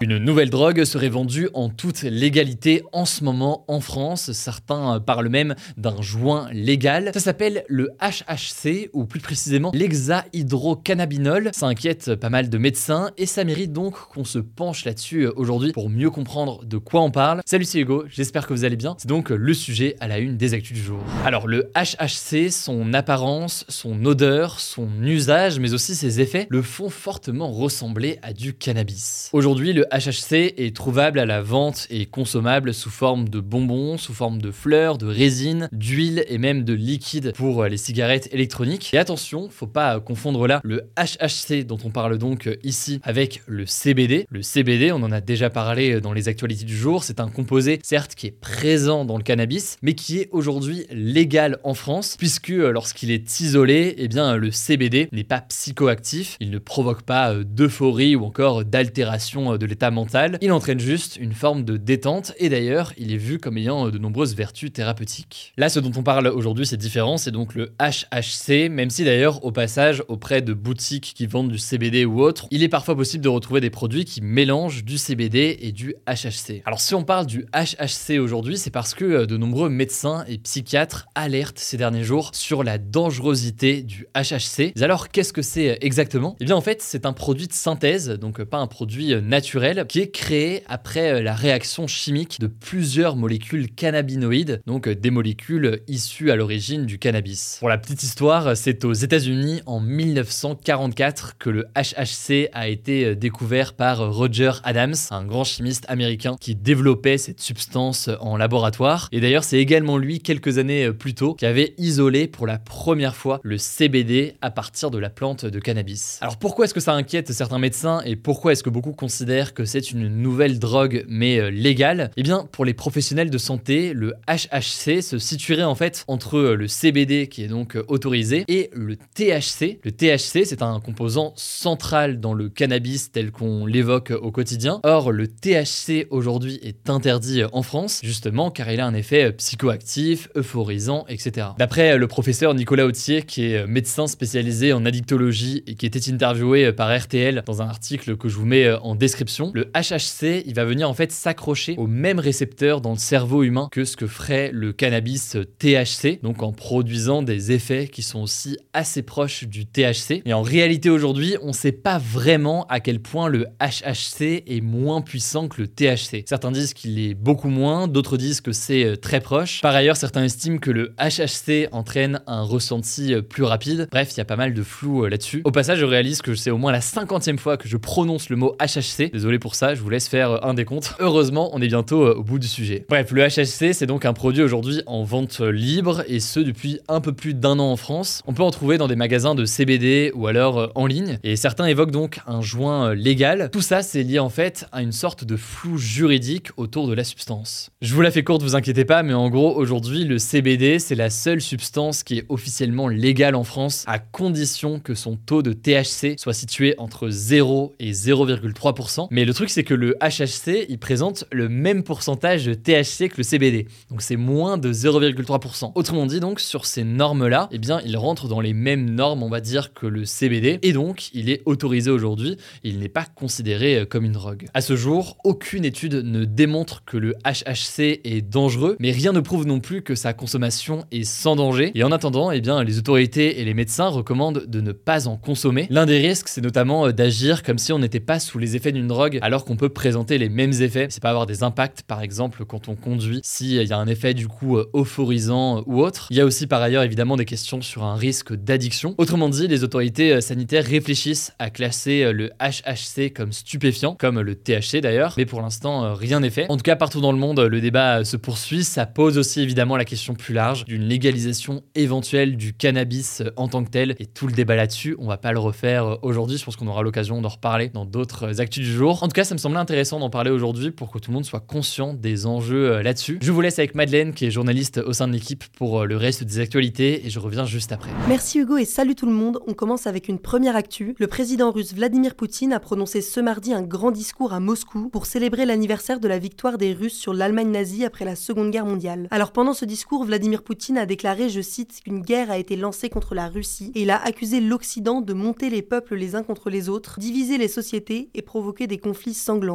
Une nouvelle drogue serait vendue en toute légalité en ce moment en France. Certains parlent même d'un joint légal. Ça s'appelle le HHC ou plus précisément l'hexahydrocannabinol. Ça inquiète pas mal de médecins et ça mérite donc qu'on se penche là-dessus aujourd'hui pour mieux comprendre de quoi on parle. Salut, c'est Hugo, j'espère que vous allez bien. C'est donc le sujet à la une des actus du jour. Alors le HHC, son apparence, son odeur, son usage, mais aussi ses effets, le font fortement ressembler à du cannabis. Aujourd'hui, le HHC est trouvable à la vente et consommable sous forme de bonbons, sous forme de fleurs, de résine, d'huile et même de liquide pour les cigarettes électroniques. Et attention, faut pas confondre là le HHC dont on parle donc ici avec le CBD. Le CBD, on en a déjà parlé dans les actualités du jour, c'est un composé certes qui est présent dans le cannabis, mais qui est aujourd'hui légal en France puisque lorsqu'il est isolé, eh bien le CBD n'est pas psychoactif, il ne provoque pas d'euphorie ou encore d'altération de l'état mental, il entraîne juste une forme de détente et d'ailleurs il est vu comme ayant de nombreuses vertus thérapeutiques. Là ce dont on parle aujourd'hui c'est différent, c'est donc le HHC, même si d'ailleurs au passage auprès de boutiques qui vendent du CBD ou autre, il est parfois possible de retrouver des produits qui mélangent du CBD et du HHC. Alors si on parle du HHC aujourd'hui, c'est parce que de nombreux médecins et psychiatres alertent ces derniers jours sur la dangerosité du HHC. Alors qu'est-ce que c'est exactement? Eh bien en fait c'est un produit de synthèse, donc pas un produit naturel qui est créé après euh, la réaction chimique de plusieurs molécules cannabinoïdes, donc euh, des molécules issues à l'origine du cannabis. Pour la petite histoire, c'est aux États-Unis en 1944 que le HHC a été euh, découvert par Roger Adams, un grand chimiste américain qui développait cette substance en laboratoire. Et d'ailleurs, c'est également lui, quelques années plus tôt, qui avait isolé pour la première fois le CBD à partir de la plante de cannabis. Alors pourquoi est-ce que ça inquiète certains médecins et pourquoi est-ce que beaucoup considèrent que c'est une nouvelle drogue mais euh, légale, eh bien pour les professionnels de santé, le HHC se situerait en fait entre euh, le CBD qui est donc euh, autorisé et le THC. Le THC c'est un composant central dans le cannabis tel qu'on l'évoque au quotidien. Or le THC aujourd'hui est interdit en France justement car il a un effet psychoactif, euphorisant, etc. D'après le professeur Nicolas Autier qui est médecin spécialisé en addictologie et qui était interviewé par RTL dans un article que je vous mets en description, le HHC, il va venir en fait s'accrocher au même récepteur dans le cerveau humain que ce que ferait le cannabis THC, donc en produisant des effets qui sont aussi assez proches du THC. Et en réalité aujourd'hui, on ne sait pas vraiment à quel point le HHC est moins puissant que le THC. Certains disent qu'il est beaucoup moins, d'autres disent que c'est euh, très proche. Par ailleurs, certains estiment que le HHC entraîne un ressenti euh, plus rapide. Bref, il y a pas mal de flou euh, là-dessus. Au passage, je réalise que c'est au moins la cinquantième fois que je prononce le mot HHC. Désolé pour ça, je vous laisse faire euh, un décompte. Heureusement, on est bientôt euh, au bout du sujet. Bref, le HHC, c'est donc un produit aujourd'hui en vente libre et ce depuis un peu plus d'un an en France. On peut en trouver dans des magasins de CBD ou alors euh, en ligne et certains évoquent donc un joint légal. Tout ça, c'est lié en fait à une sorte de flou juridique autour de la substance. Je vous la fais courte, vous inquiétez pas, mais en gros, aujourd'hui, le CBD, c'est la seule substance qui est officiellement légale en France à condition que son taux de THC soit situé entre 0 et 0,3%. Mais le truc, c'est que le HHC, il présente le même pourcentage de THC que le CBD. Donc c'est moins de 0,3%. Autrement dit, donc, sur ces normes-là, eh bien, il rentre dans les mêmes normes, on va dire, que le CBD. Et donc, il est autorisé aujourd'hui. Il n'est pas considéré euh, comme une drogue. À ce jour, aucune étude ne démontre que le HHC est dangereux, mais rien ne prouve non plus que sa consommation est sans danger. Et en attendant, eh bien, les autorités et les médecins recommandent de ne pas en consommer. L'un des risques, c'est notamment euh, d'agir comme si on n'était pas sous les effets d'une drogue alors qu'on peut présenter les mêmes effets. C'est pas avoir des impacts, par exemple, quand on conduit, s'il y a un effet du coup euphorisant ou autre. Il y a aussi par ailleurs évidemment des questions sur un risque d'addiction. Autrement dit, les autorités sanitaires réfléchissent à classer le HHC comme stupéfiant, comme le THC d'ailleurs, mais pour l'instant, rien n'est fait. En tout cas, partout dans le monde, le débat se poursuit. Ça pose aussi évidemment la question plus large d'une légalisation éventuelle du cannabis en tant que tel et tout le débat là-dessus. On va pas le refaire aujourd'hui. Je pense qu'on aura l'occasion d'en reparler dans d'autres actus du jour. En tout cas, ça me semblait intéressant d'en parler aujourd'hui pour que tout le monde soit conscient des enjeux euh, là-dessus. Je vous laisse avec Madeleine, qui est journaliste au sein de l'équipe, pour euh, le reste des actualités et je reviens juste après. Merci Hugo et salut tout le monde. On commence avec une première actu. Le président russe Vladimir Poutine a prononcé ce mardi un grand discours à Moscou pour célébrer l'anniversaire de la victoire des Russes sur l'Allemagne nazie après la Seconde Guerre mondiale. Alors pendant ce discours, Vladimir Poutine a déclaré, je cite, qu'une guerre a été lancée contre la Russie et il a accusé l'Occident de monter les peuples les uns contre les autres, diviser les sociétés et provoquer des conflits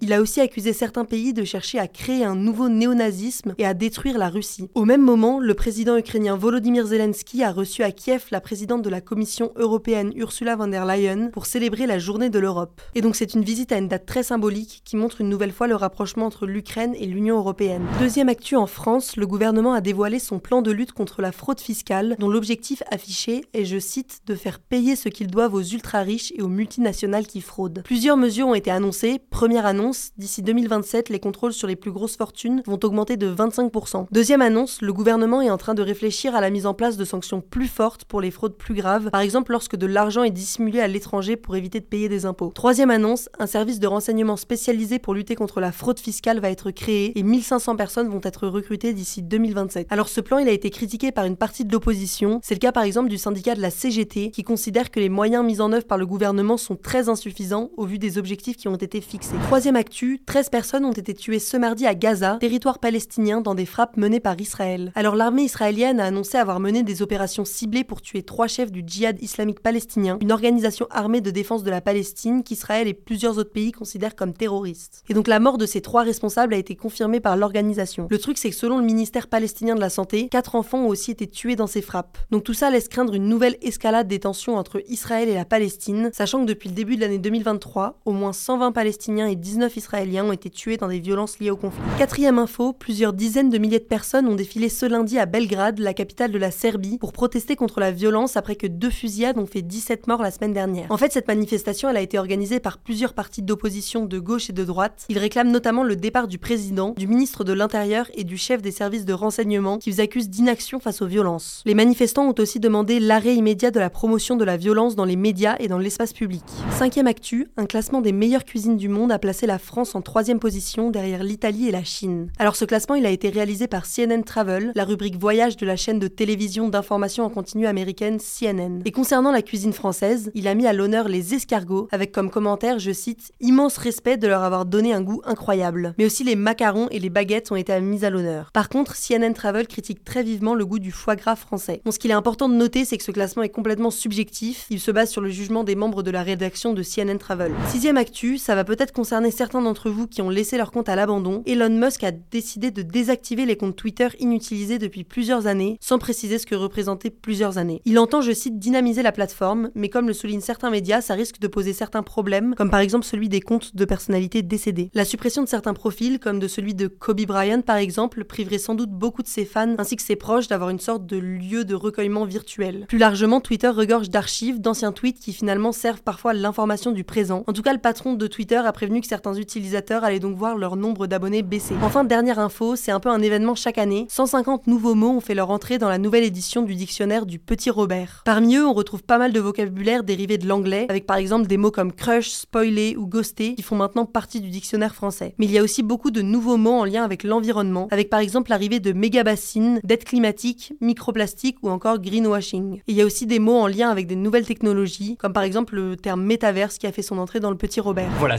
Il a aussi accusé certains pays de chercher à créer un nouveau néonazisme et à détruire la Russie. Au même moment, le président ukrainien Volodymyr Zelensky a reçu à Kiev la présidente de la Commission européenne Ursula von der Leyen pour célébrer la journée de l'Europe. Et donc c'est une visite à une date très symbolique qui montre une nouvelle fois le rapprochement entre l'Ukraine et l'Union européenne. Deuxième actu en France, le gouvernement a dévoilé son plan de lutte contre la fraude fiscale dont l'objectif affiché est, je cite, de faire payer ce qu'ils doivent aux ultra-riches et aux multinationales qui fraudent. Plusieurs mesures ont été annoncées. Première annonce, d'ici 2027, les contrôles sur les plus grosses fortunes vont augmenter de 25%. Deuxième annonce, le gouvernement est en train de réfléchir à la mise en place de sanctions plus fortes pour les fraudes plus graves, par exemple lorsque de l'argent est dissimulé à l'étranger pour éviter de payer des impôts. Troisième annonce, un service de renseignement spécialisé pour lutter contre la fraude fiscale va être créé et 1500 personnes vont être recrutées d'ici 2027. Alors ce plan, il a été critiqué par une partie de l'opposition. C'est le cas par exemple du syndicat de la CGT qui considère que les moyens mis en œuvre par le gouvernement sont très insuffisants au vu des objectifs qui ont été fixés. Troisième actu, 13 personnes ont été tuées ce mardi à Gaza, territoire palestinien, dans des frappes menées par Israël. Alors l'armée israélienne a annoncé avoir mené des opérations ciblées pour tuer trois chefs du djihad islamique palestinien, une organisation armée de défense de la Palestine qu'Israël et plusieurs autres pays considèrent comme terroristes. Et donc la mort de ces trois responsables a été confirmée par l'organisation. Le truc c'est que selon le ministère palestinien de la Santé, quatre enfants ont aussi été tués dans ces frappes. Donc tout ça laisse craindre une nouvelle escalade des tensions entre Israël et la Palestine, sachant que depuis le début de l'année 2023, au moins 120 Palestiniens et 19 Israéliens ont été tués dans des violences liées au conflit. Quatrième info, plusieurs dizaines de milliers de personnes ont défilé ce lundi à Belgrade, la capitale de la Serbie, pour protester contre la violence après que deux fusillades ont fait 17 morts la semaine dernière. En fait, cette manifestation, elle a été organisée par plusieurs partis d'opposition de gauche et de droite. Ils réclament notamment le départ du président, du ministre de l'Intérieur et du chef des services de renseignement qui vous accusent d'inaction face aux violences. Les manifestants ont aussi demandé l'arrêt immédiat de la promotion de la violence dans les médias et dans l'espace public. Cinquième actu, un classement des meilleures cuisines du monde a placé la France en troisième position derrière l'Italie et la Chine. Alors ce classement, il a été réalisé par CNN Travel, la rubrique voyage de la chaîne de télévision d'information en continu américaine CNN. Et concernant la cuisine française, il a mis à l'honneur les escargots, avec comme commentaire, je cite, immense respect de leur avoir donné un goût incroyable. Mais aussi les macarons et les baguettes ont été mis à l'honneur. Par contre, CNN Travel critique très vivement le goût du foie gras français. Bon, ce qu'il est important de noter, c'est que ce classement est complètement subjectif. Il se base sur le jugement des membres de la rédaction de CNN Travel. Sixième actu, ça va peut-être concerner certains d'entre vous qui ont laissé leur compte à l'abandon. Elon Musk a décidé de désactiver les comptes Twitter inutilisés depuis plusieurs années, sans préciser ce que représentaient plusieurs années. Il entend, je cite, dynamiser la plateforme, mais comme le soulignent certains médias, ça risque de poser certains problèmes, comme par exemple celui des comptes de personnalités décédées. La suppression de certains profils, comme de celui de Kobe Bryant par exemple, priverait sans doute beaucoup de ses fans ainsi que ses proches d'avoir une sorte de lieu de recueillement virtuel. Plus largement, Twitter regorge d'archives, d'anciens tweets qui finalement servent parfois l'information du présent. En tout cas, le patron de Twitter a prévenu que certains utilisateurs allaient donc voir leur nombre d'abonnés baisser. Enfin, dernière info, c'est un peu un événement chaque année. 150 nouveaux mots ont fait leur entrée dans la nouvelle édition du dictionnaire du Petit Robert. Parmi eux, on retrouve pas mal de vocabulaire dérivé de l'anglais, avec par exemple des mots comme crush, spoiler ou ghoster qui font maintenant partie du dictionnaire français. Mais il y a aussi beaucoup de nouveaux mots en lien avec l'environnement, avec par exemple l'arrivée de mégabassines, dette climatique, microplastique ou encore greenwashing. Et il y a aussi des mots en lien avec des nouvelles technologies, comme par exemple le terme métaverse qui a fait son entrée dans le Petit Robert. Voilà,